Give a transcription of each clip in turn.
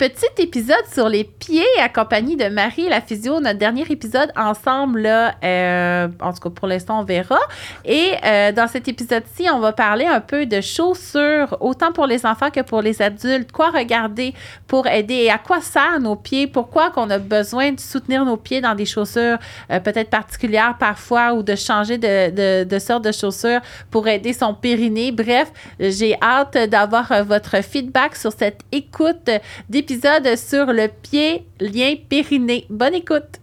petit épisode sur les pieds accompagné de Marie la physio, notre dernier épisode ensemble, là, euh, en tout cas pour l'instant, on verra. Et euh, dans cet épisode-ci, on va parler un peu de chaussures, autant pour les enfants que pour les adultes. Quoi regarder pour aider et à quoi servent nos pieds? Pourquoi qu'on a besoin de soutenir nos pieds dans des chaussures euh, peut-être particulières parfois ou de changer de, de, de sorte de chaussures pour aider son périnée? Bref, j'ai hâte d'avoir euh, votre feedback sur cette écoute d'épisode sur le pied lien périnée. Bonne écoute!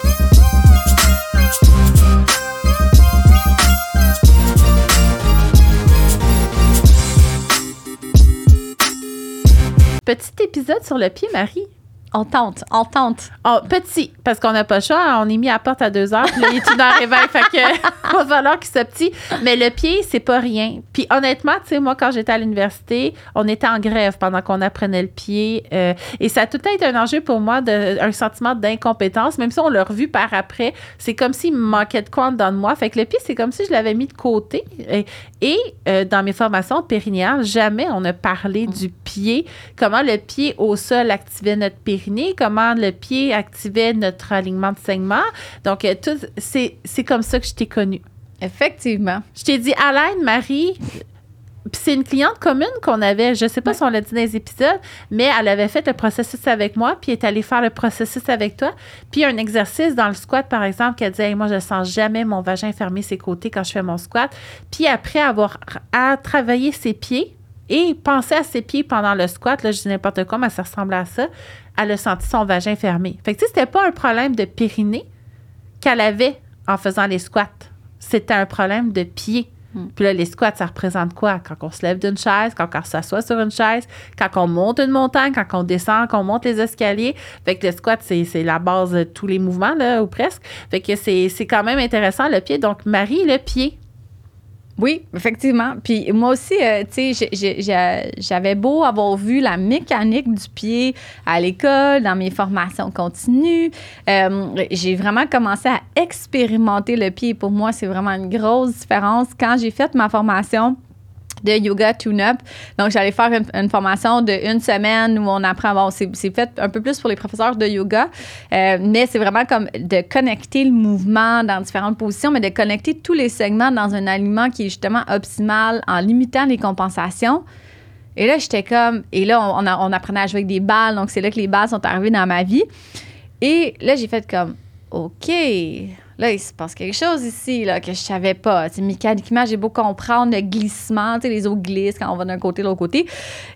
Petit épisode sur le pied, Marie. On tente, on tente. Oh, petit, parce qu'on n'a pas le choix. On est mis à porte à deux heures, puis là, il est une heure et vingt, fait que va falloir qu'il soit petit. Mais le pied, c'est pas rien. Puis honnêtement, tu sais, moi, quand j'étais à l'université, on était en grève pendant qu'on apprenait le pied. euh, et ça a tout été un enjeu pour moi, de, un sentiment d'incompétence, même si on l'a revu par après. C'est comme s'il me manquait de quoi en dedans de moi. Fait que le pied, c'est comme si je l'avais mis de côté. Et, et, euh, dans mes formations périnéales, jamais on a parlé du pied, comment le pied au sol activait notre périnée, comment le pied activait notre alignement de saignement. Donc, euh, tout, c'est, c'est comme ça que je t'ai connue. Effectivement. Je t'ai dit, Alain, Marie, puis c'est une cliente commune qu'on avait, je sais pas si on l'a dit dans les épisodes, mais elle avait fait le processus avec moi, puis est allée faire le processus avec toi. Puis un exercice dans le squat, par exemple, qu'elle disait, Hey, moi, je sens jamais mon vagin fermer ses côtés quand je fais mon squat. Puis après avoir à travailler ses pieds, et penser à ses pieds pendant le squat, là, je dis n'importe quoi, mais ça ressemble à ça, elle a senti son vagin fermé. Fait que, tu sais, c'était pas un problème de périnée qu'elle avait en faisant les squats. C'était un problème de pied. Puis là, les squats, ça représente quoi? Quand on se lève d'une chaise, quand on s'assoit sur une chaise, quand on monte une montagne, quand on descend, quand on monte les escaliers. Fait que le squat, c'est la base de tous les mouvements, là, ou presque. Fait que c'est quand même intéressant, le pied. Donc, Marie, le pied. Oui, effectivement. Puis moi aussi, euh, tu sais, j'avais beau avoir vu la mécanique du pied à l'école, dans mes formations continues. euh, j'ai vraiment commencé à expérimenter le pied. Pour moi, c'est vraiment une grosse différence. Quand j'ai fait ma formation, de yoga tune-up. Donc, j'allais faire une, formation de une semaine où on apprend. Bon, c'est fait un peu plus pour les professeurs de yoga, euh, mais c'est vraiment comme de connecter le mouvement dans différentes positions, mais de connecter tous les segments dans un alignement qui est justement optimal en limitant les compensations. Et là, j'étais comme. Et là, on, on apprenait à jouer avec des balles. Donc, c'est là que les balles sont arrivées dans ma vie. Et là, j'ai fait comme. OK. Là, il se passe quelque chose ici là, que je savais pas. Mécaniquement, j'ai beau comprendre le glissement. Les eaux glissent quand on va d'un côté, l'autre côté.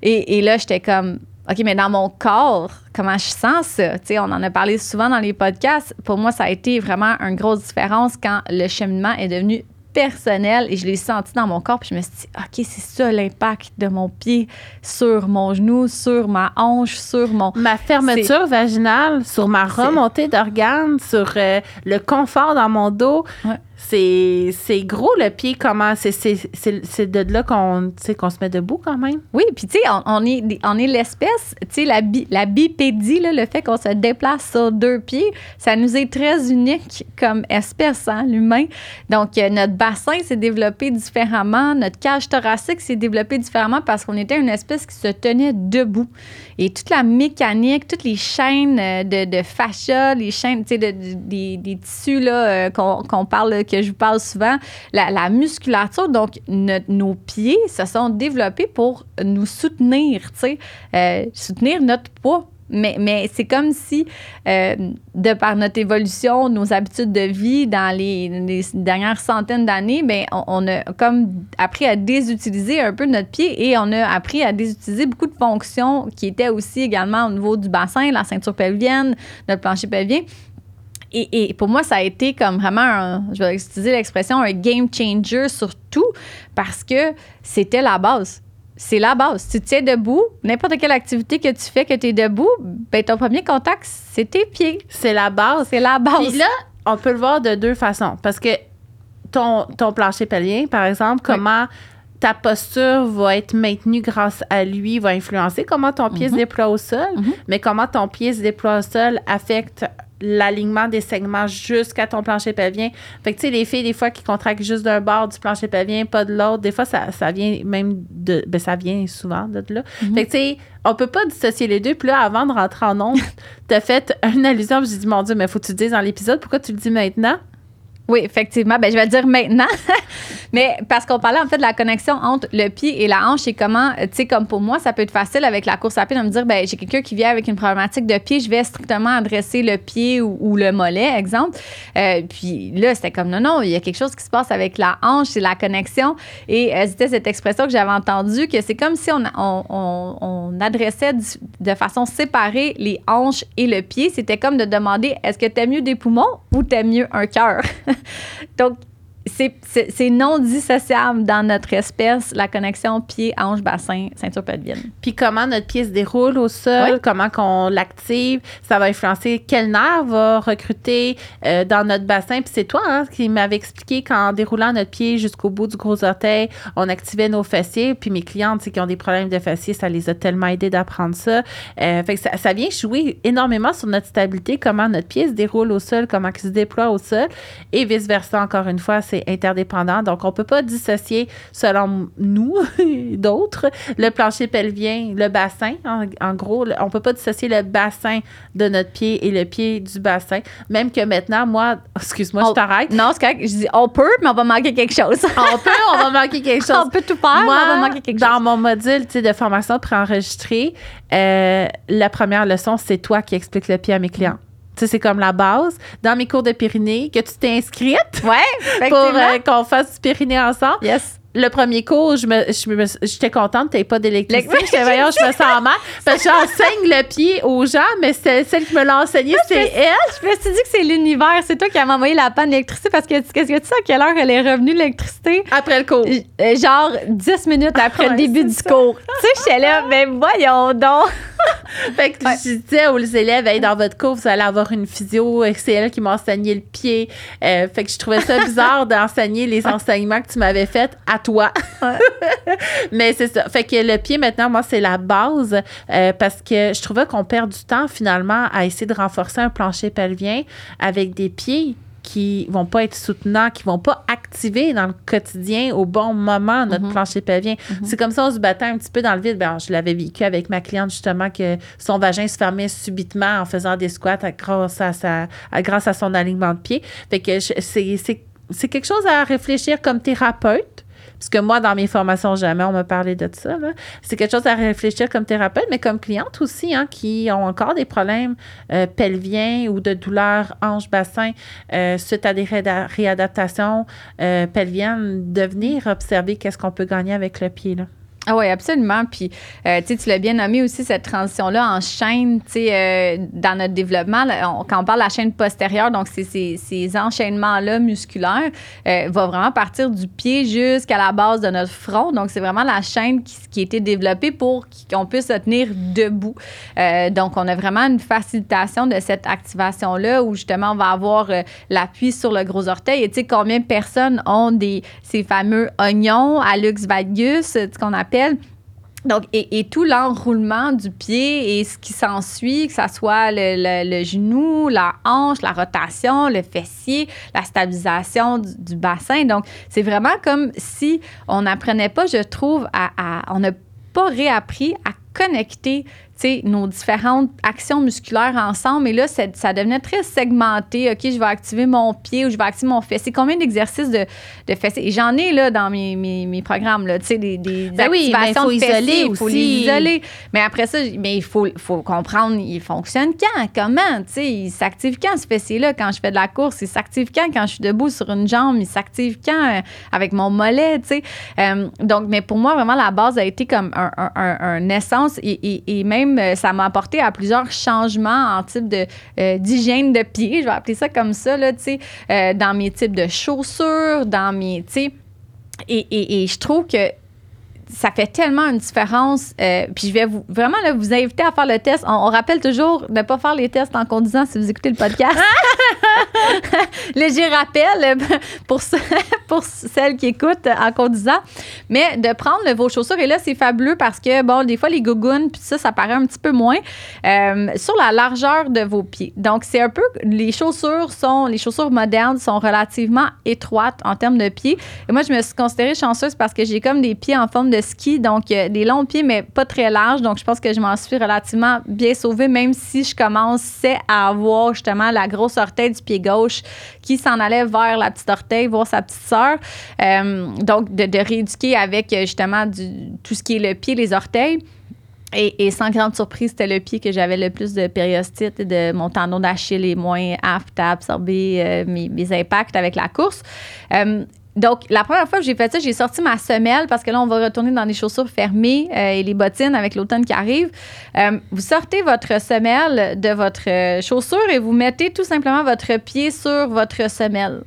Et, et là, j'étais comme. OK, mais dans mon corps, comment je sens ça? On en a parlé souvent dans les podcasts. Pour moi, ça a été vraiment une grosse différence quand le cheminement est devenu personnel et je l'ai senti dans mon corps. Puis je me suis dit, OK, c'est ça l'impact de mon pied sur mon genou, sur ma hanche, sur mon. Ma fermeture vaginale, sur ma remontée d'organes, sur euh, le confort dans mon dos. Ouais. C'est gros le pied, comment. C'est de là qu'on se met debout quand même. Oui, puis tu sais, on, on est, on est l'espèce, tu sais, la, bi- la bipédie, là, le fait qu'on se déplace sur deux pieds, ça nous est très unique comme espèce, hein, l'humain. Donc, euh, notre bassin s'est développé différemment, notre cage thoracique s'est développée différemment parce qu'on était une espèce qui se tenait debout. Et toute la mécanique, toutes les chaînes euh, de, de fascia, les chaînes, tu sais, de- de- des, des tissus là, euh, qu'on parle, que je vous parle souvent, la, la musculature, donc nos pieds se sont développés pour nous soutenir, tu sais, euh, soutenir notre poids. Mais, c'est comme si, euh, de par notre évolution, nos habitudes de vie dans les, les dernières centaines d'années, ben, on, on a comme appris à désutiliser un peu notre pied et on a appris à désutiliser beaucoup de fonctions qui étaient aussi également au niveau du bassin, la ceinture pelvienne, notre plancher pelvien. Et, et pour moi, ça a été comme vraiment, un, je vais utiliser l'expression, un game changer sur tout parce que c'était la base. C'est la base. Tu tiens debout, n'importe quelle activité que tu fais, que tu es debout, ben ton premier contact, c'est tes pieds. C'est la base. C'est la base. Puis là, on peut le voir de deux façons. Parce que ton, ton plancher pelvien, par exemple, comment ta posture va être maintenue grâce à lui, va influencer comment ton pied se déploie au sol, Mhm. mais comment ton pied se déploie au sol affecte l'alignement des segments jusqu'à ton plancher pelvien. Fait que, tu sais, les filles, des fois, qui contractent juste d'un bord du plancher pelvien, pas de l'autre, des fois, ça, ça vient même de. Ben, ça vient souvent de là. Mhm. Fait que, tu sais, on peut pas dissocier les deux. Puis là, avant de rentrer en onde, t'as fait une allusion, puis j'ai dit, mon Dieu, mais faut que tu le dises dans l'épisode. Pourquoi tu le dis maintenant? Oui, effectivement. Ben, je vais le dire maintenant. Mais parce qu'on parlait en fait de la connexion entre le pied et la hanche et comment, tu sais, comme pour moi, ça peut être facile avec la course à pied de me dire, ben, j'ai quelqu'un qui vient avec une problématique de pied, je vais strictement adresser le pied ou, le mollet, exemple. Euh, puis là, c'était comme, non, non, il y a quelque chose qui se passe avec la hanche, c'est la connexion. Et euh, c'était cette expression que j'avais entendue, que c'est comme si on, on, on, on adressait de façon séparée les hanches et le pied. C'était comme de demander, est-ce que t'aimes mieux des poumons ou t'aimes mieux un cœur? Donc, c'est- non dissociable dans notre espèce, la connexion pied, hanche, bassin, ceinture pelvienne. Puis comment notre pied se déroule au sol, Oui. comment qu'on l'active, ça va influencer quel nerf va recruter euh, dans notre bassin. Puis c'est toi hein, qui m'avais expliqué qu'en déroulant notre pied jusqu'au bout du gros orteil, on activait nos fessiers. Puis mes clientes qui ont des problèmes de fessiers, ça les a tellement aidés d'apprendre ça. Euh, fait que ça, ça vient jouer énormément sur notre stabilité, comment notre pied se déroule au sol, comment il se déploie au sol. Et vice-versa, encore une fois, c'est interdépendant. Donc, on ne peut pas dissocier, selon nous, d'autres, le plancher pelvien, le bassin. En, en gros, on ne peut pas dissocier le bassin de notre pied et le pied du bassin. Même que maintenant, moi, excuse-moi, je t'arrête. Non, c'est correct. Je dis, on peut, mais on va manquer quelque chose. On peut, on va manquer quelque chose. on peut tout faire, mais on va Moi, manquer quelque dans chose. mon module de formation préenregistré, euh, la première leçon, c'est toi qui expliques le pied à mes clients. Tu sais, c'est comme la base. Dans mes cours de périnée, que tu t'es inscrite Ouais, pour euh, qu'on fasse du périnée ensemble. yes. Le premier cours, je me, j'étais contente que tu pas d'électricité. J'étais, voyons, je me sens mal. Parce que j'enseigne le pied aux gens, mais c'est celle qui me l'a enseigné, c'est elle. Je me suis dit que c'est l'univers. C'est toi qui as envoyé la panne d'électricité parce que qu'est-ce que tu sais à quelle heure elle est revenue, l'électricité? Après le cours. Euh, Genre 10 minutes après Ouais, le début du ça. cours. tu sais, j'étais là, mais voyons donc. Fait que Ouais. je disais aux élèves, Hey, dans votre cours, vous allez avoir une physio, c'est elle qui m'a enseigné le pied. Euh, fait que je trouvais ça bizarre d'enseigner les enseignements que tu m'avais faits à toi. Mais c'est ça. Fait que le pied, maintenant, moi, c'est la base euh, parce que je trouvais qu'on perd du temps finalement à essayer de renforcer un plancher pelvien avec des pieds qui vont pas être soutenants, qui vont pas activer dans le quotidien au bon moment notre Mhm. plancher pelvien. C'est comme ça, on se battait un petit peu dans le vide. Ben, je l'avais vécu avec ma cliente justement que son vagin se fermait subitement en faisant des squats à- grâce à, sa, à- grâce à son alignement de pied. Fait que je- c'est, c'est, c'est quelque chose à réfléchir comme thérapeute. Parce que moi, dans mes formations, jamais on m'a parlé de ça. C'est quelque chose à réfléchir comme thérapeute, mais comme cliente aussi, hein, qui ont encore des problèmes euh, pelviens ou de douleurs hanche-bassin euh, suite à des réadaptations euh, pelviennes, de venir observer qu'est-ce qu'on peut gagner avec le pied. Ah oui, absolument. Puis, euh, tu l'as bien nommé aussi, cette transition-là en chaîne, tu sais, euh, dans notre développement, quand on parle de la chaîne postérieure, donc c'est ces, enchaînements-là musculaires, euh, va vraiment partir du pied jusqu'à la base de notre front. Donc, c'est vraiment la chaîne qui, qui a été développée pour qu'on puisse se tenir debout. Euh, donc, on a vraiment une facilitation de cette activation-là où justement, on va avoir l'appui sur le gros orteil. Et tu sais, combien de personnes ont des, ces fameux oignons, valgus, euh, ce qu'on appelle. Donc, et, tout l'enroulement du pied et ce qui s'ensuit, que ça soit le, le- genou, la hanche, la rotation, le fessier, la stabilisation du, bassin. Donc, c'est vraiment comme si on n'apprenait pas, je trouve, à, à- on n'a pas réappris à connecter nos différentes actions musculaires ensemble. Et là, ça, devenait très segmenté. OK, je vais activer mon pied ou je vais activer mon fessier. Combien d'exercices de, de fessier? Et j'en ai là dans mes, mes, mes programmes, là, tu sais, des, des Ben oui, mais faut de fessiers. isoler Il faut les isoler. Mais après ça, mais il faut, faut comprendre, il fonctionne quand, comment, tu sais, il s'active quand ce fessier-là? Quand je fais de la course, il s'active quand? Quand je suis debout sur une jambe, il s'active quand euh, avec mon mollet, tu sais? Euh, donc, mais pour moi, vraiment, la base a été comme un, un, un- un essence et, et, et même, euh, ça m'a apporté à plusieurs changements en type euh, d'hygiène de pied, je vais appeler ça comme ça, là, euh, dans mes types de chaussures, dans mes, et, et je trouve que ça fait tellement une différence. euh, puis je vais vraiment vous inviter à faire le test. On, rappelle toujours de ne pas faire les tests en conduisant si vous écoutez le podcast. Léger rappel pour, pour celles qui écoutent en conduisant. Mais de prendre vos chaussures, et là, c'est fabuleux parce que, bon, des fois, les gougounes, puis ça, ça paraît un petit peu moins, euh, sur la largeur de vos pieds. Donc, c'est un peu, les chaussures sont, les chaussures modernes sont relativement étroites en termes de pieds. Et moi, je me suis considérée chanceuse parce que j'ai comme des pieds en forme de ski, donc euh, des longs pieds, mais pas très larges. Donc, je pense que je m'en suis relativement bien sauvée, même si je commençais à avoir justement la grosse orteil du pied gauche qui s'en allait vers la petite orteil, voir sa petite sœur. Euh, donc, de, rééduquer avec justement du, tout ce qui est le pied, les orteils. Et, sans grande surprise, c'était le pied que j'avais le plus de périostite et de mon tendon d'Achille est moins apte à absorber euh, mes, impacts avec la course. Euh, donc, la première fois que j'ai fait ça, j'ai sorti ma semelle parce que là, on va retourner dans des chaussures fermées euh, et les bottines avec l'automne qui arrive. vous sortez votre semelle de votre chaussure et vous mettez tout simplement votre pied sur votre semelle.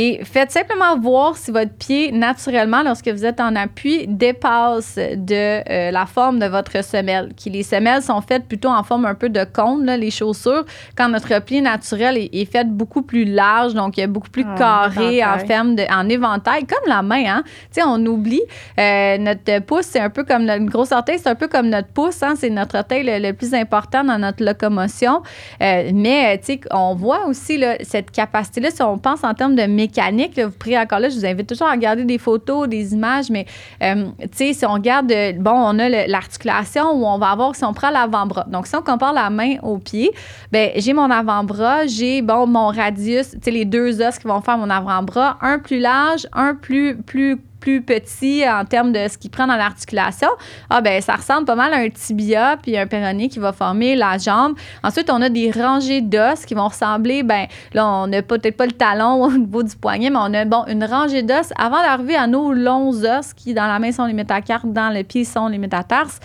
Et faites simplement voir si votre pied, naturellement, lorsque vous êtes en appui, dépasse de euh, la forme de votre semelle. Qui les semelles sont faites plutôt en forme un peu de cône, les chaussures, quand notre pied naturel est, fait beaucoup plus large, donc beaucoup plus ah, carré en forme de, en éventail, comme la main. Hein? Tu sais, on oublie. Euh, notre pouce, c'est un peu comme notre grosse orteil, c'est un peu comme notre pouce. Hein? C'est notre orteil le, plus important dans notre locomotion. Euh, mais, tu sais, on voit aussi là, cette capacité-là, si on pense en termes de mécanique. vous priez encore là, je vous invite toujours à regarder des photos, des images, mais euh, tu sais, si on regarde, euh, bon, on a l'articulation où on va avoir, si on prend l'avant-bras. Donc, si on compare la main au pied, ben j'ai mon avant-bras, j'ai, bon, mon radius, tu sais, les deux os qui vont faire mon avant-bras, un plus large, un plus, plus petit en termes de ce qu'il prend dans l'articulation, ah ben ça ressemble pas mal à un tibia puis un péroné qui va former la jambe. Ensuite, on a des rangées d'os qui vont ressembler, ben là, on n'a peut-être pas le talon au niveau du poignet, mais on a une rangée d'os avant d'arriver à nos longs os qui dans la main sont les métacarpes, dans le pied sont les métatarses.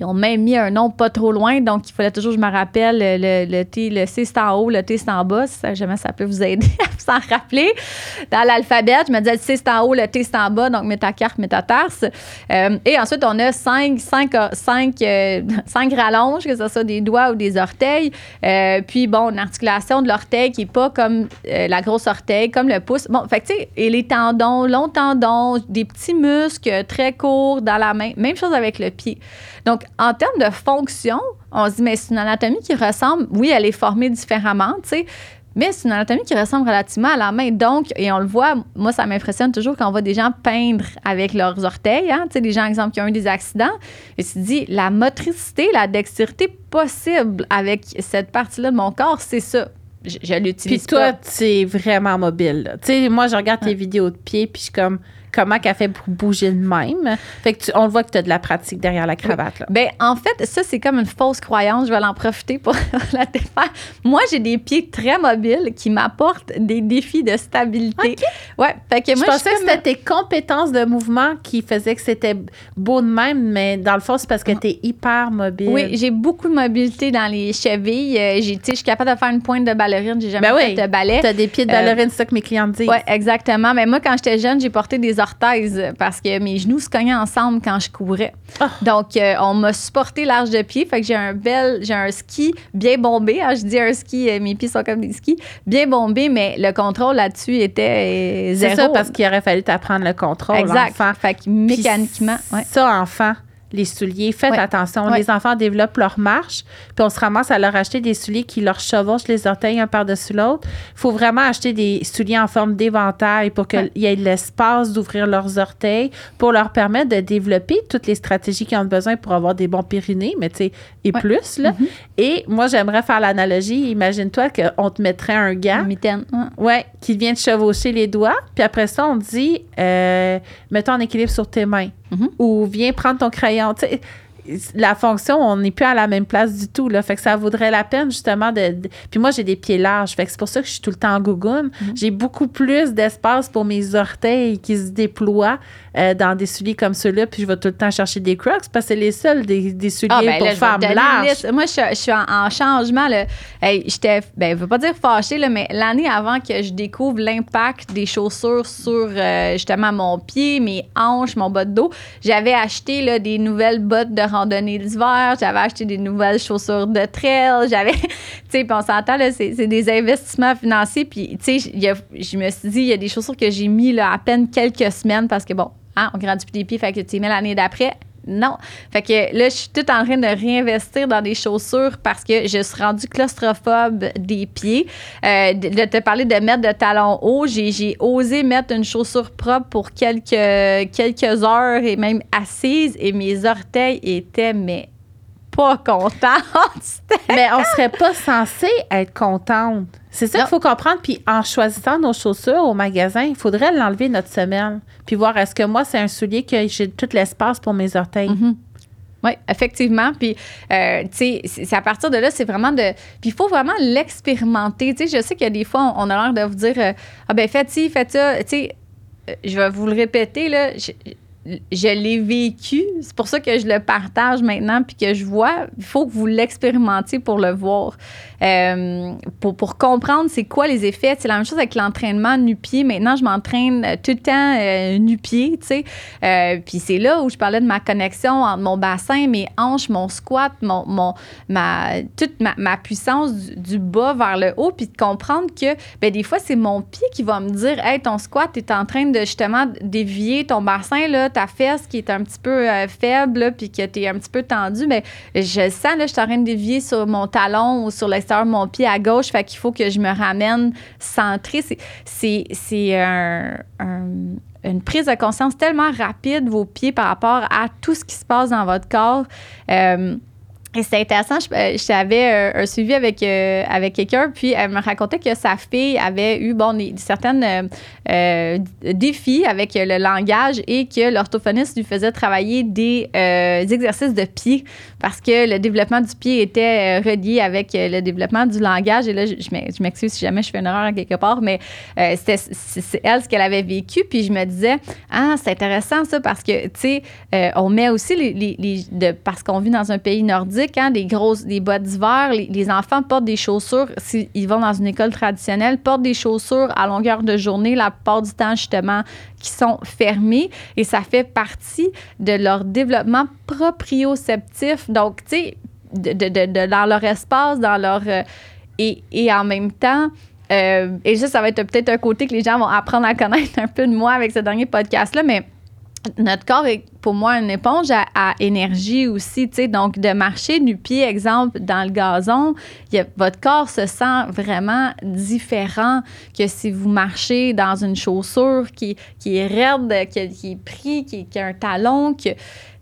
Ils ont même mis un nom pas trop loin, donc il fallait toujours, je me rappelle, le, le, T, le C c'est en haut, le T c'est en bas. Si jamais ça peut vous aider à vous en rappeler. Dans l'alphabet, je me disais le C c'est en haut, le T c'est en bas, donc métacarpe, métatarse. Euh, et ensuite, on a cinq, cinq, cinq, euh, cinq rallonges, que ce soit des doigts ou des orteils. Euh, puis, bon, une articulation de l'orteil qui n'est pas comme euh, la grosse orteil, comme le pouce. Bon, fait que, tu sais, et les tendons, longs tendons, des petits muscles très courts dans la main. Même chose avec le pied. Donc, en termes de fonction, on se dit, mais c'est une anatomie qui ressemble, oui, elle est formée différemment, tu sais, mais c'est une anatomie qui ressemble relativement à la main. Donc, et on le voit, moi, ça m'impressionne toujours quand on voit des gens peindre avec leurs orteils. Hein, tu sais, des gens, exemple, qui ont eu des accidents. Et tu dis, la motricité, la dextérité possible avec cette partie-là de mon corps, c'est ça. Je, l'utilise. Puis toi, tu es vraiment mobile. Tu sais, moi, je regarde tes vidéos de pied, puis je suis comme comment qu'elle fait pour bouger de même. Fait que on le voit que tu as de la pratique derrière la cravate. Là. Ben, en fait, ça, c'est comme une fausse croyance. Je vais en profiter pour la défaire. Moi, j'ai des pieds très mobiles qui m'apportent des défis de stabilité. Ouais. Fait que moi, je pensais que c'était tes compétences de mouvement qui faisaient que c'était beau de même, mais dans le fond, c'est parce que tu es hyper mobile. Oui, j'ai beaucoup de mobilité dans les chevilles. Euh, j'ai, je suis capable de faire une pointe de ballerine. J'ai jamais ben fait de ballet. Tu as des pieds de ballerine, c'est ça que mes clients disent. Oui, exactement. Mais moi, quand j'étais jeune, j'ai porté des parce que mes genoux se cognaient ensemble quand je courais. Ah. Donc, euh, on m'a supporté large de pied. Fait que j'ai un bel, j'ai un ski bien bombé. Hein, je dis un ski, euh, mes pieds sont comme des skis, bien bombé, mais le contrôle là-dessus était zéro. C'est ça, parce qu'il aurait fallu t'apprendre le contrôle. Exact. Fait que mécaniquement. Ça, enfant les souliers. Faites attention. Les enfants développent leur marche, puis on se ramasse à leur acheter des souliers qui leur chevauchent les orteils un par-dessus l'autre. Il faut vraiment acheter des souliers en forme d'éventail pour qu'il y ait l'espace d'ouvrir leurs orteils, pour leur permettre de développer toutes les stratégies qu'ils ont besoin pour avoir des bons périnées, mais tu sais, et plus. Là. Mm-hmm. Et moi, j'aimerais faire l'analogie. Imagine-toi qu'on te mettrait un gant. mitaine. Ouais, qui vient de chevaucher les doigts, puis après ça, on dit, euh, mets-toi en équilibre sur tes mains. Mm-hmm. Ou viens prendre ton crayon. know, it's, it, la fonction, on n'est plus à la même place du tout. Là. Fait que ça vaudrait la peine, justement, de. Puis moi, j'ai des pieds larges. Fait que c'est pour ça que je suis tout le temps en gougoune. Mm-hmm. J'ai beaucoup plus d'espace pour mes orteils qui se déploient euh, dans des souliers comme ceux-là, puis je vais tout le temps chercher des crocs parce que c'est les seuls des, des souliers ah, ben pour femmes larges. Moi, je, suis en, changement. Là. Hey, j'étais, ben, je veux pas dire fâchée, là, mais l'année avant que je découvre l'impact des chaussures sur euh, justement mon pied, mes hanches, mon bas de dos, j'avais acheté là, des nouvelles bottes de randonnée l'hiver, j'avais acheté des nouvelles chaussures de trail, j'avais, tu sais, on s'entend, là, c'est, des investissements financiers. Puis, tu sais, je me suis dit, il y a des chaussures que j'ai mis là, à peine quelques semaines parce que, bon, hein, on grandit plus des pieds, fait que tu mets l'année d'après. Non. Fait que là, je suis tout en train de réinvestir dans des chaussures parce que je suis rendue claustrophobe des pieds. Euh, de te parler de mettre de talons hauts, j'ai osé mettre une chaussure propre pour quelques, heures et même assise et mes orteils étaient, mais pas contentes. mais on serait pas censé être contente. C'est ça qu'il faut comprendre. Puis en choisissant nos chaussures au magasin, il faudrait l'enlever notre semelle. Puis voir est-ce que moi, c'est un soulier que j'ai tout l'espace pour mes orteils. Mm-hmm. Oui, effectivement. Puis, euh, tu sais, c'est à partir de là, c'est vraiment de. Puis, il faut vraiment l'expérimenter. Tu sais, je sais qu'il y a des fois, on, a l'air de vous dire euh, Ah, ben, faites ci, faites ça. Tu sais, euh, je vais vous le répéter, là je l'ai vécu. C'est pour ça que je le partage maintenant puis que je vois. Il faut que vous l'expérimentiez pour le voir. Euh, pour, comprendre c'est quoi les effets. C'est la même chose avec l'entraînement nu-pied. Maintenant, je m'entraîne tout le temps euh, nu-pied, tu sais. Euh, puis c'est là où je parlais de ma connexion entre mon bassin, mes hanches, mon squat, mon, ma, toute ma, puissance du, bas vers le haut, puis de comprendre que ben, des fois, c'est mon pied qui va me dire Hey, ton squat, tu es en train de justement dévier ton bassin, là, ta fesse qui est un petit peu euh, faible, puis que tu es un petit peu tendu, mais je sens, là, je suis en train de dévier sur mon talon ou sur l'extérieur mon pied à gauche, fait qu'il faut que je me ramène centré. C'est un, une prise de conscience tellement rapide, vos pieds, par rapport à tout ce qui se passe dans votre corps. Euh, et c'était intéressant, j'avais euh, un, suivi avec, euh, avec quelqu'un, puis elle me racontait que sa fille avait eu bon, des, certaines euh, défis avec le langage et que l'orthophoniste lui faisait travailler des, exercices de pied parce que le développement du pied était relié avec le développement du langage. Et là, je, m'excuse si jamais je fais une erreur quelque part, mais c'était c'est elle ce qu'elle avait vécu. Puis je me disais, ah, c'est intéressant ça parce que, tu sais, on met aussi les, les parce qu'on vit dans un pays nordique, quand des grosses, des bottes d'hiver, les, enfants portent des chaussures, s'ils vont dans une école traditionnelle, portent des chaussures à longueur de journée, la plupart du temps, justement, qui sont fermées. Et ça fait partie de leur développement proprioceptif. Donc, tu sais, de, dans leur espace, dans leur. Euh, et, et, en même temps, euh, et ça, ça va être peut-être un côté que les gens vont apprendre à connaître un peu de moi avec ce dernier podcast-là, mais notre corps est pour moi une éponge à, énergie aussi, tu sais. Donc, de marcher du pied, exemple, dans le gazon, votre corps se sent vraiment différent que si vous marchez dans une chaussure qui, qui est raide, qui, est pris, qui, qui, a un talon. Tu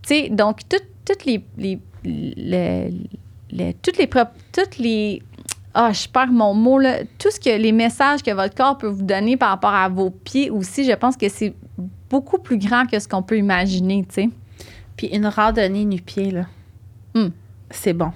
sais, donc, toutes les, toutes les, toutes les ah, je perds mon mot, là. Tout ce que les messages que votre corps peut vous donner par rapport à vos pieds aussi, je pense que c'est beaucoup plus grand que ce qu'on peut imaginer, tu sais. Puis une randonnée nu-pied, là, hmm. c'est bon.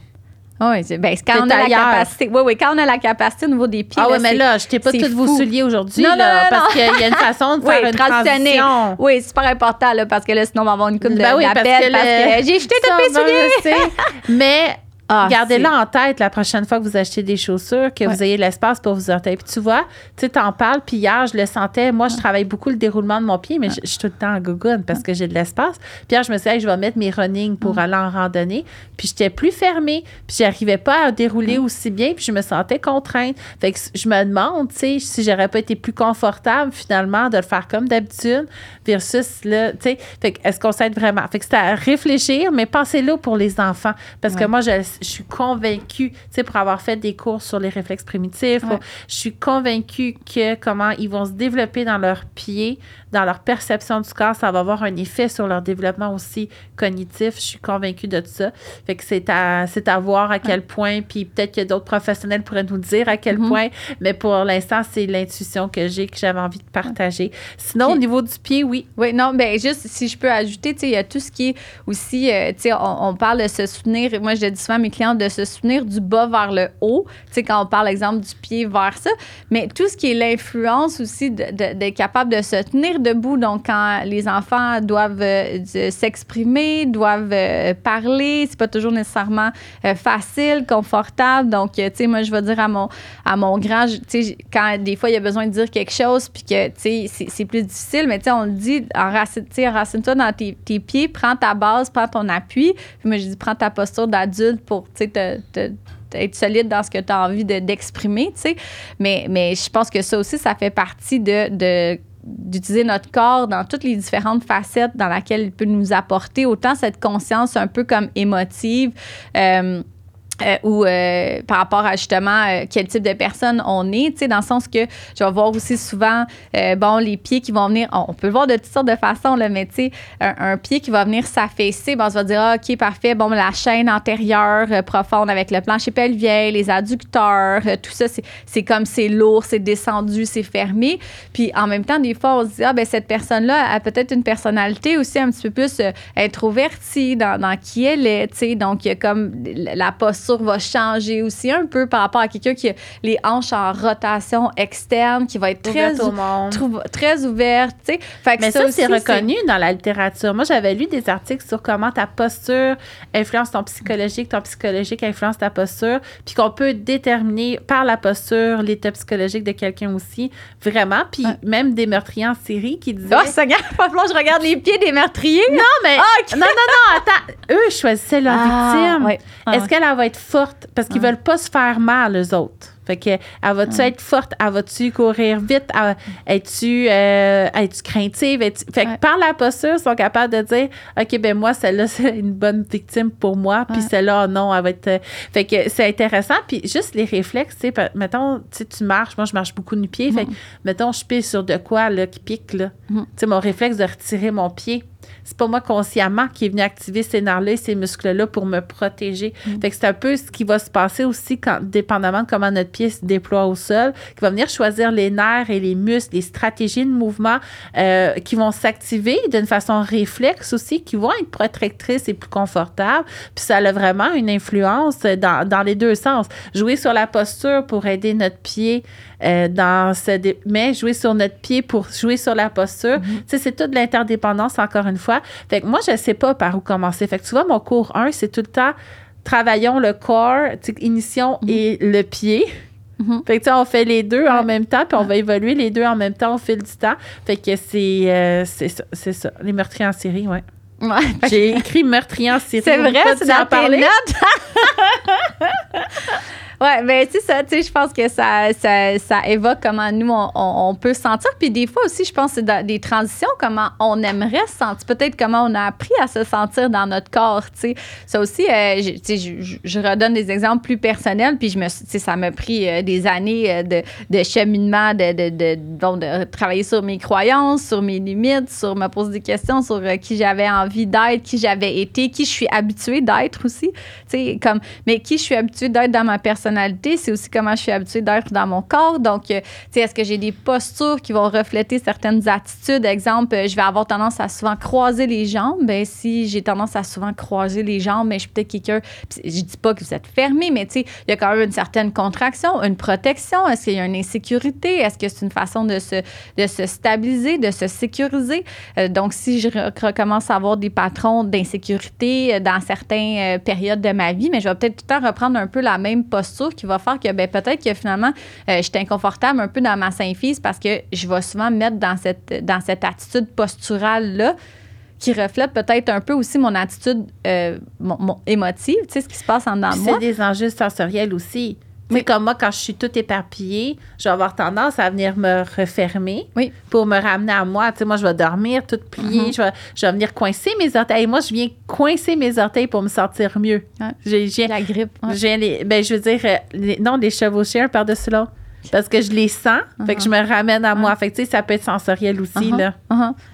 Oui, ben, quand on a la capacité. Oui, oui, quand on a la capacité au niveau des pieds. Ah oui, mais là, je t'ai pas tous vos souliers aujourd'hui. Non, non, non, parce qu'il y a une façon de faire une transition. Oui, c'est super important, là, parce que là, sinon, on va avoir une coupe de ben oui, parce que, j'ai jeté tous mes souliers. mais ah, Gardez-le en tête la prochaine fois que vous achetez des chaussures, que vous ayez l'espace pour vous orteils. Puis tu vois, tu t'en parles, puis hier, je le sentais. Moi, je travaille beaucoup le déroulement de mon pied, mais je, suis tout le temps en gougoune parce que j'ai de l'espace. Puis hier, je me suis dit, je vais mettre mes running pour aller en randonnée. Puis j'étais plus fermée, puis j'arrivais pas à dérouler aussi bien, puis je me sentais contrainte. Fait que je me demande, tu sais, si j'aurais pas été plus confortable finalement de le faire comme d'habitude versus là, tu sais. Fait que est-ce qu'on s'aide vraiment? Fait que c'est à réfléchir, mais pensez-le pour les enfants. Parce que moi, je je suis convaincue, tu sais, pour avoir fait des cours sur les réflexes primitifs, je suis convaincue que comment ils vont se développer dans leurs pieds, dans leur perception du corps, ça va avoir un effet sur leur développement aussi cognitif. Je suis convaincue de ça. Fait que c'est à, c'est à voir à quel point, puis peut-être que d'autres professionnels pourraient nous dire à quel mm-hmm. point, mais pour l'instant, c'est l'intuition que j'ai, que j'avais envie de partager. Sinon, au niveau du pied, oui. Oui, non, ben juste si je peux ajouter, tu sais, il y a tout ce qui est aussi, euh, tu sais, on, parle de se soutenir. Moi, je dis souvent mes clients de se soutenir du bas vers le haut. Tu sais, quand on parle, exemple, du pied vers ça. Mais tout ce qui est l'influence aussi d'être capable de se tenir debout. Donc, quand les enfants doivent euh, s'exprimer, doivent euh, parler, c'est pas toujours nécessairement euh, facile, confortable. Donc, tu sais, moi, je vais dire à mon, à mon grand, tu sais, quand des fois, il y a besoin de dire quelque chose, puis que, tu sais, c'est plus difficile, mais tu sais, on le dit, enracine-toi dans tes, tes, pieds, prends ta base, prends ton appui. Puis moi, je dis, prends ta posture d'adulte pour, tu sais, être solide dans ce que tu as envie d'exprimer, tu sais. Mais, mais je pense que ça aussi, ça fait partie de, d'utiliser notre corps dans toutes les différentes facettes dans lesquelles il peut nous apporter autant cette conscience un peu comme émotive. Euh, euh, ou euh, par rapport à justement euh, quel type de personne on est, tu sais, dans le sens que je vais voir aussi souvent, bon, les pieds qui vont venir, on peut le voir de toutes sortes de façons, là, mais tu sais, un, pied qui va venir s'affaisser, bon, on va dire, ah, OK, parfait, bon, la chaîne antérieure profonde avec le plancher pelvien, les adducteurs, tout ça, c'est comme c'est lourd, c'est descendu, c'est fermé. Puis en même temps, des fois, on se dit, ah, ben cette personne-là a peut-être une personnalité aussi un petit peu plus introvertie dans, dans qui elle est, tu sais, donc comme la posture va changer aussi un peu par rapport à quelqu'un qui a les hanches en rotation externe, qui va être très, très ouverte. Mais ça, c'est reconnu dans la littérature. Moi, j'avais lu des articles sur comment ta posture influence ton psychologique, ton psychologique influence ta posture, puis qu'on peut déterminer par la posture l'état psychologique de quelqu'un aussi, vraiment. Puis même des meurtriers en série qui disaient... Oh, ça pas je regarde les pieds des meurtriers. Non, mais... Ah, non, non, non, attends. Eux choisissaient leur ah, victime. Est-ce qu'elle va être forte parce qu'ils veulent pas se faire mal, eux autres. Fait que, elle va-tu être forte? Elle va-tu courir vite? Es-tu euh, es craintive? fait que par la posture, ils sont capables de dire, OK, ben moi, celle-là, c'est une bonne victime pour moi. Puis celle-là, non, elle va être. Euh, fait que c'est intéressant. Puis juste les réflexes, tu sais, mettons, tu marches. Moi, je marche beaucoup du pied. Fait que, mettons, je pisse sur de quoi, là, qui pique, là. Tu sais, mon réflexe de retirer mon pied c'est pas moi consciemment qui est venu activer ces nerfs-là ces muscles-là pour me protéger. Mm. Fait que c'est un peu ce qui va se passer aussi quand, dépendamment de comment notre pied se déploie au sol, qui va venir choisir les nerfs et les muscles, les stratégies de mouvement euh, qui vont s'activer d'une façon réflexe aussi, qui vont être protectrices et plus confortables. Puis ça a vraiment une influence dans, dans les deux sens. Jouer sur la posture pour aider notre pied euh, dans ce mais jouer sur notre pied pour jouer sur la posture. Mm-hmm. C'est toute l'interdépendance, encore une fois. Fait que moi, je ne sais pas par où commencer. Fait que tu vois, mon cours 1, c'est tout le temps travaillons le corps, inition mm-hmm. et le pied. Mm-hmm. Fait que, on fait les deux en même temps, puis on va évoluer les deux en même temps au fil du temps. Fait que c'est euh, c'est ça, les meurtriers en série, ouais. ouais J'ai écrit meurtrier en série. C'est vrai, c'est dans tes notes? Ouais, ben c'est ça, tu sais, je pense que ça, ça, ça, évoque comment nous, on, on, peut se sentir. Puis des fois aussi, je pense que c'est des transitions, comment on aimerait se sentir, peut-être comment on a appris à se sentir dans notre corps, tu sais. Ça aussi, euh, sais, je, je, redonne des exemples plus personnels, puis je me, ça m'a pris euh, des années euh, de, de cheminement, de, de, de, donc de travailler sur mes croyances, sur mes limites, sur me poser des questions sur qui j'avais envie d'être, qui j'avais été, qui je suis habituée d'être aussi, tu sais, comme, mais qui je suis habituée d'être dans ma personne c'est aussi comment je suis habituée d'être dans mon corps. Donc, euh, tu sais, est-ce que j'ai des postures qui vont refléter certaines attitudes? Exemple, euh, je vais avoir tendance à souvent croiser les jambes. Ben, si j'ai tendance à souvent croiser les jambes, mais ben, je suis peut-être quelqu'un. Je dis pas que vous êtes fermé, mais tu sais, il y a quand même une certaine contraction, une protection. Est-ce qu'il y a une insécurité? Est-ce que c'est une façon de se, de se stabiliser, de se sécuriser? Euh, donc, si je recommence à avoir des patrons d'insécurité dans certaines périodes de ma vie, mais je vais peut-être tout le temps reprendre un peu la même posture qui va faire que ben, peut-être que finalement, euh, je suis inconfortable un peu dans ma symphyse parce que je vais souvent me mettre dans cette, dans cette attitude posturale-là qui reflète peut-être un peu aussi mon attitude euh, mon, émotive, tu sais, ce qui se passe en dedans moi. C'est des enjeux sensoriels aussi. Mais comme moi, quand je suis tout éparpillée, je vais avoir tendance à venir me refermer pour me ramener à moi. Tu sais, moi, je vais dormir toute pliée. Mm-hmm. je, vais, venir coincer mes orteils. Moi, je viens coincer mes orteils pour me sentir mieux. J'ai, la grippe. Les, ben, je veux dire, euh, non, des chevauchés par-dessus l'autre parce que je les sens, fait que je me ramène à moi. Fait que, tu sais, ça peut être sensoriel aussi, là.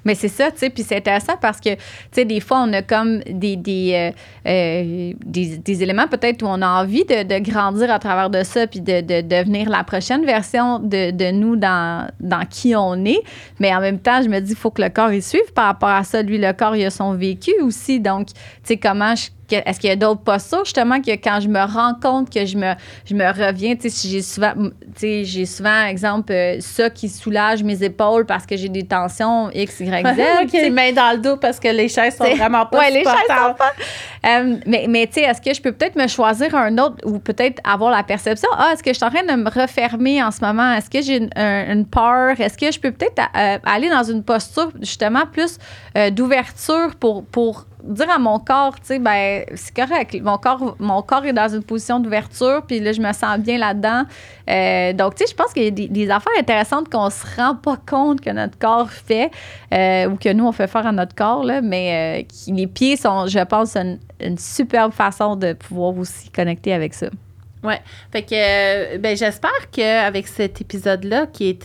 Mais c'est ça, tu sais, puis c'est intéressant parce que, tu sais, des fois, on a comme des, des, euh, euh, des, éléments peut-être où on a envie de, grandir à travers de ça, puis de, de, devenir la prochaine version de, nous dans, dans qui on est. Mais en même temps, je me dis, il faut que le corps y suive par rapport à ça. Lui, le corps, il a son vécu aussi. Donc, tu sais, comment je que- est-ce qu'il y a d'autres postures, justement, que quand je me rends compte que je me, je me reviens, tu sais, si j'ai souvent, tu sais, j'ai souvent, exemple, euh, ça qui soulage mes épaules parce que j'ai des tensions X, Y, Z. Sais. les mains dans le dos parce que les chaises sont vraiment pas ouais, les chaises supportables. sont pas. Euh, mais mais tu sais, est-ce que je peux peut-être me choisir un autre ou peut-être avoir la perception, ah, est-ce que je suis en train de me refermer en ce moment? Est-ce que j'ai une, un- une peur? Est-ce que je peux peut-être euh, aller dans une posture justement plus d'ouverture pour, pour dire à mon corps, tu sais, ben, c'est correct. Mon corps, mon corps est dans une position d'ouverture, puis là, je me sens bien là-dedans. Euh, donc, tu sais, je pense qu'il y a des, affaires intéressantes qu'on se rend pas compte que notre corps fait euh, ou que nous, on fait faire à notre corps, là, mais euh, les pieds sont, je pense, une, une superbe façon de pouvoir aussi connecter avec ça. Ouais. Fait que, euh, ben, j'espère qu'avec cet épisode-là, qui est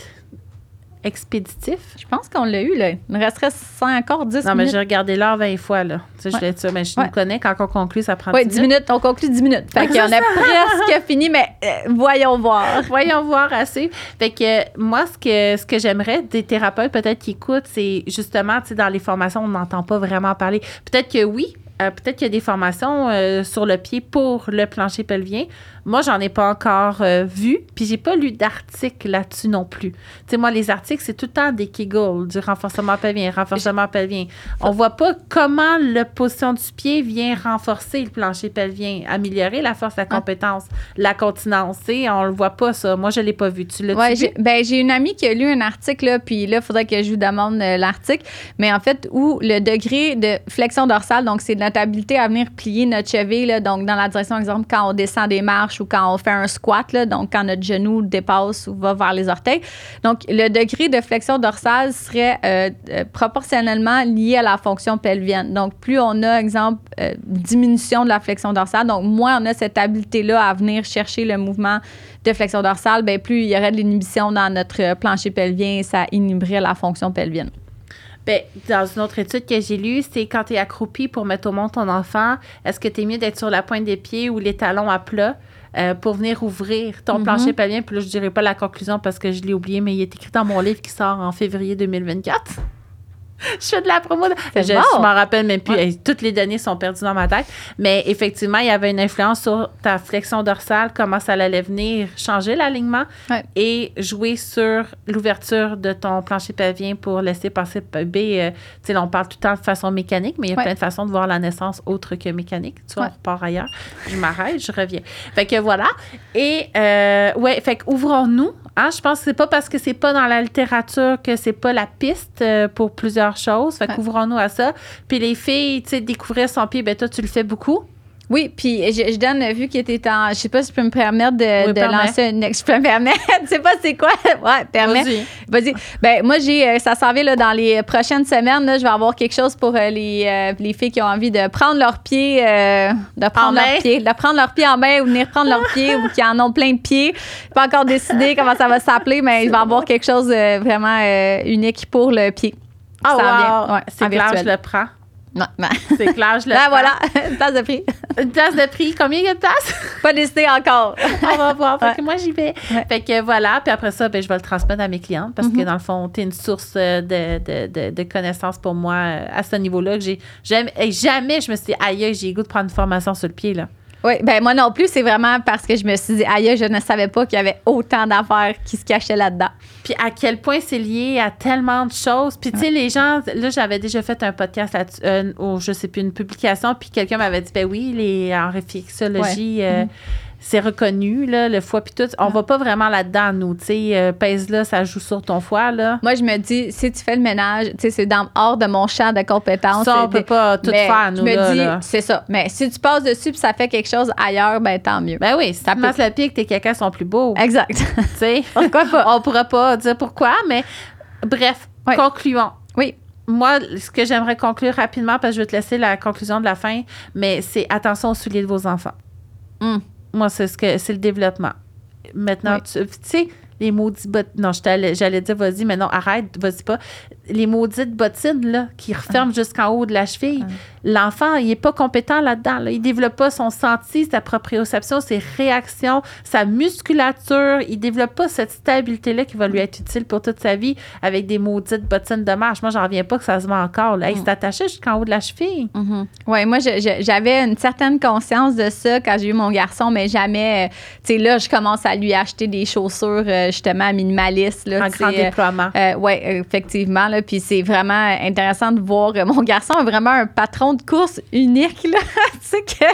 expéditif. Je pense qu'on l'a eu, là. Il nous resterait 100 encore 10 Non, mais minutes. j'ai regardé l'heure 20 fois, là. Tu sais, je Ouais. être sûre, mais je Ouais. nous connais, quand on conclut, ça prend Oui, 10 10 minutes. On conclut 10 minutes. Fait Ouais, qu'on a ça. presque fini, mais euh, voyons voir. Voyons voir assez. Fait que euh, moi, ce que, ce que j'aimerais des thérapeutes peut-être qui écoutent, c'est justement, tu sais, dans les formations, on n'entend pas vraiment parler. Peut-être que oui, euh, peut-être qu'il y a des formations euh, sur le pied pour le plancher pelvien. Moi, j'en ai pas encore euh, vu, puis j'ai pas lu d'article là-dessus non plus. Tu sais, moi, les articles, c'est tout le temps des Kegel, du renforcement pelvien, renforcement pelvien. On voit pas comment la position du pied vient renforcer le plancher pelvien, améliorer la force, la compétence, la continence. Tu sais, on le voit pas, ça. Moi, je l'ai pas vu. Tu l'as Ouais, j'ai ben, j'ai une amie qui a lu un article, là, puis là, il faudrait que je vous demande euh, l'article. Mais en fait, où le degré de flexion dorsale, donc c'est notre habilité à venir plier notre cheville, là, donc dans la direction, exemple, quand on descend des marches ou quand on fait un squat, là, donc quand notre genou dépasse ou va vers les orteils. Donc, le degré de flexion dorsale serait euh, euh, proportionnellement lié à la fonction pelvienne. Donc, plus on a, exemple, euh, diminution de la flexion dorsale, donc moins on a cette habilité-là à venir chercher le mouvement de flexion dorsale, ben plus il y aurait de l'inhibition dans notre plancher pelvien et ça inhiberait la fonction pelvienne. Ben, dans une autre étude que j'ai lue, c'est quand tu es accroupi pour mettre au monde ton enfant, est-ce que tu es mieux d'être sur la pointe des pieds ou les talons à plat? Euh, pour venir ouvrir ton Mhm. plancher pelvien? Puis là, je dirais pas la conclusion parce que je l'ai oublié, mais il est écrit dans mon livre qui sort en février 2024. Je fais de la promo. Je, je m'en rappelle même plus. Ouais. Toutes les données sont perdues dans ma tête. Mais effectivement, il y avait une influence sur ta flexion dorsale, comment ça allait venir changer l'alignement Ouais. et jouer sur l'ouverture de ton plancher pelvien pour laisser passer le bébé. Euh, tu sais, on parle tout le temps de façon mécanique, mais il y a Ouais. plein de façons de voir la naissance autre que mécanique. Tu vois, on repart ailleurs. Je m'arrête, je reviens. Fait que voilà. Et, euh, ouais, fait ouvrons-nous. Hein, je pense que c'est pas parce que c'est pas dans la littérature que c'est pas la piste euh, pour plusieurs choses. Fait Ouais. qu'ouvrons-nous à ça. Puis les filles, tu sais, découvrir son pied, ben toi, tu le fais beaucoup. Oui, puis je, je donne, vu qu'il était en. Je sais pas si je peux me permettre de, Oui, de permets. lancer une. Je peux me permettre. je sais pas c'est quoi. Ouais, permets. Vas-y. Vas-y. Ben, moi, j'ai, euh, ça s'en vient là, dans les prochaines semaines. Là, je vais avoir quelque chose pour euh, les, euh, les filles qui ont envie de prendre leurs pieds, euh, de prendre En leurs pieds, de prendre leurs pieds en main ou venir prendre leurs pieds ou qui en ont plein de pieds. Pas encore décidé comment ça va s'appeler, mais il va y avoir quelque chose vraiment unique pour le pied. Ah, Ça en wow. Ouais, c'est clair, je le prends? Non, non. C'est clair, je le prends. voilà, place de prix. Une place de prix. Combien il y a de places? Pas décidé encore. On va voir. Fait Ouais. que moi, j'y vais. Ouais. Fait que voilà. Puis après ça, ben, je vais le transmettre à mes clientes parce que Mhm. dans le fond, tu es une source euh, de, de, de, de connaissances pour moi euh, à ce niveau-là. que j'ai jamais, jamais je me suis dit, aïe, aïe, j'ai le goût de prendre une formation sur le pied. Là. Oui, ben moi non plus, c'est vraiment parce que je me suis dit, aïe, je ne savais pas qu'il y avait autant d'affaires qui se cachaient là-dedans. Puis à quel point c'est lié à tellement de choses. Puis tu sais, les gens, là, j'avais déjà fait un podcast là-dessus, euh, ou je sais plus, une publication, puis quelqu'un m'avait dit, ben oui, les, en réflexologie, euh. C'est reconnu, là, le foie, puis tout. On va pas vraiment là-dedans, nous. Tu sais, euh, pèse-là, ça joue sur ton foie, là. Moi, je me dis, si tu fais le ménage, tu sais, c'est dans, hors de mon champ de compétences. Ça, on peut des- pas tout faire, nous, Je me là. dis, là. c'est ça. Mais si tu passes dessus puis ça fait quelque chose ailleurs, ben tant mieux. Ben oui, si Ça tu masses le pied que tes caca sont plus beaux, Exact. tu sais. Pourquoi pas? On pourra pas dire pourquoi, mais bref, concluons. Oui. Moi, ce que j'aimerais conclure rapidement, parce que je vais te laisser la conclusion de la fin, mais c'est attention aux souliers de vos enfants. Hum. Moi, c'est ce que c'est le développement. Maintenant, Oui. tu tu sais, les maudits bottines. Non, j'allais dire, vas-y, mais non, arrête, vas-y pas. Les maudites bottines, là, qui referment ah. jusqu'en haut de la cheville. Ah. L'enfant, il n'est pas compétent là-dedans. Là. Il ne développe pas son senti, sa proprioception, ses réactions, sa musculature. Il ne développe pas cette stabilité-là qui va lui être utile pour toute sa vie avec des maudites bottines de marche. Moi, j'en reviens pas que ça se voit encore. Là. Il mm. s'est attaché jusqu'en haut de la cheville. Mm-hmm. Oui, moi, j'avais une certaine conscience de ça quand j'ai eu mon garçon, mais jamais. Euh, tu sais, là, je commence à lui acheter des chaussures, euh, justement, minimalistes. Là, en grand euh, déploiement. oui, effectivement. Là, puis c'est vraiment intéressant de voir. mon garçon est vraiment un patron de course unique. Sais que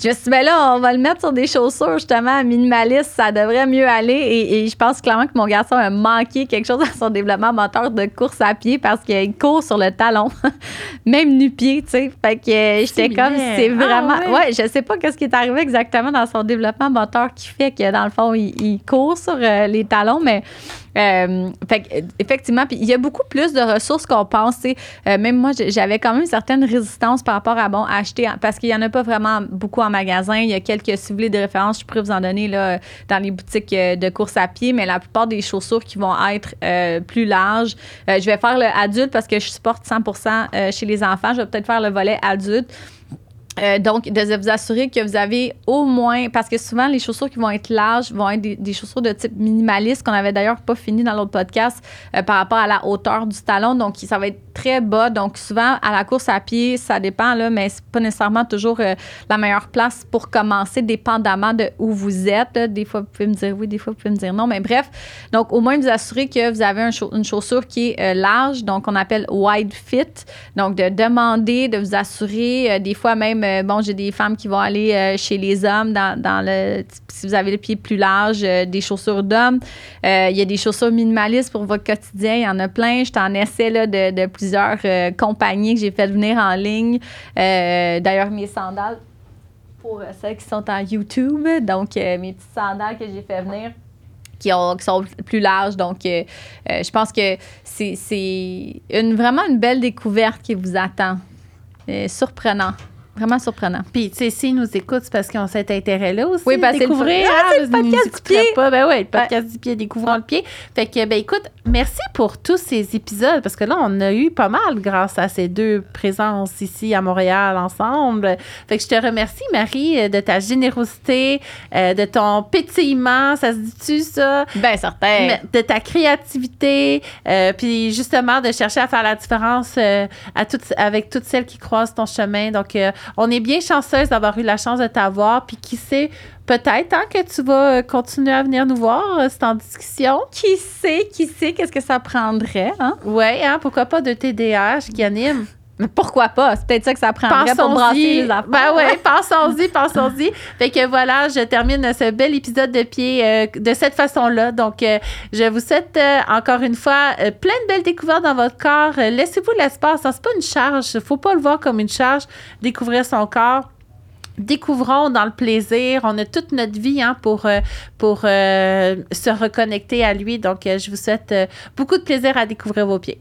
je me suis dit, ben là, on va le mettre sur des chaussures, justement, minimalistes. Ça devrait mieux aller. Et, je pense clairement que mon garçon a manqué quelque chose dans son développement moteur de course à pied parce qu'il court sur le talon, même nu-pied, tu sais. Fait que j'étais comme, c'est ah vraiment. ouais. je sais pas qu'est-ce qui est arrivé exactement dans son développement moteur qui fait que, dans le fond, il, court sur euh, les talons, mais euh, fait, effectivement, il y a beaucoup plus de ressources qu'on pense. Euh, même moi, j'avais quand même une certaine résistance par rapport à bon acheter parce qu'il n'y en a pas vraiment beaucoup en magasin. Il y a quelques, si vous voulez, de références, je pourrais vous en donner là, dans les boutiques euh, de course à pied, mais la plupart des chaussures qui vont être plus larges. je vais faire le adulte parce que je supporte 100% chez les enfants. Je vais peut-être faire le volet adulte. Euh, donc, de vous assurer que vous avez au moins, parce que souvent, les chaussures qui vont être larges vont être des, chaussures de type minimaliste, qu'on n'avait d'ailleurs pas fini dans l'autre podcast, euh, par rapport à la hauteur du talon. Donc, ça va être très bas. Donc, souvent, à la course à pied, ça dépend, là, mais c'est pas nécessairement toujours euh, la meilleure place pour commencer, dépendamment de où vous êtes. Des fois, vous pouvez me dire oui, des fois, vous pouvez me dire non. Mais bref, donc, au moins, vous assurer que vous avez une chaussure qui est large, donc, on appelle wide fit. Donc, de demander, de vous assurer, des fois même, euh, bon, j'ai des femmes qui vont aller euh, chez les hommes dans, le. Si vous avez le pied plus large, euh, des chaussures d'hommes. Il y a des chaussures minimalistes pour votre quotidien. Il y en a plein. Je t'en essaie là, de, plusieurs compagnies que j'ai fait venir en ligne. D'ailleurs, mes sandales, pour celles qui sont en YouTube, donc mes petites sandales que j'ai fait venir. Qui, ont, qui, sont plus larges. Donc, je pense que c'est une, vraiment une belle découverte qui vous attend. surprenant. Vraiment surprenant. Puis, tu sais, s'ils nous écoutent, c'est parce qu'ils ont cet intérêt-là aussi. Oui, parce que découvrir. Ah, c'est le podcast du pied. Pas. Ben ouais, le podcast du pied, découvrons le pied. Fait que, ben écoute, merci pour tous ces épisodes, parce que là, on a eu pas mal grâce à ces deux présences ici à Montréal ensemble. Fait que je te remercie, Marie, de ta générosité, euh, de ton pétillement, ça se dit-tu, ça? Ben certain. De ta créativité, euh, puis justement de chercher à faire la différence euh, à toutes, avec toutes celles qui croisent ton chemin. Donc, on est bien chanceuse d'avoir eu la chance de t'avoir. Puis qui sait, peut-être hein, que tu vas euh, continuer à venir nous voir. Euh, c'est en discussion. Qui sait, qui sait qu'est-ce que ça prendrait. Hein? Oui, hein, pourquoi pas de TDAH qui anime. Mais pourquoi pas? C'est peut-être ça que ça prendrait pour brasser les affaires. Ben oui, pensons-y, pensons-y. Fait que voilà, je termine ce bel épisode de pied euh, de cette façon-là. Donc, je vous souhaite encore une fois plein de belles découvertes dans votre corps. Laissez-vous l'espace. C'est pas une charge. Il faut pas le voir comme une charge, découvrir son corps découvrons dans le plaisir. On a toute notre vie hein, pour, euh, pour euh, se reconnecter à lui. Donc, euh, je vous souhaite beaucoup de plaisir à découvrir vos pieds.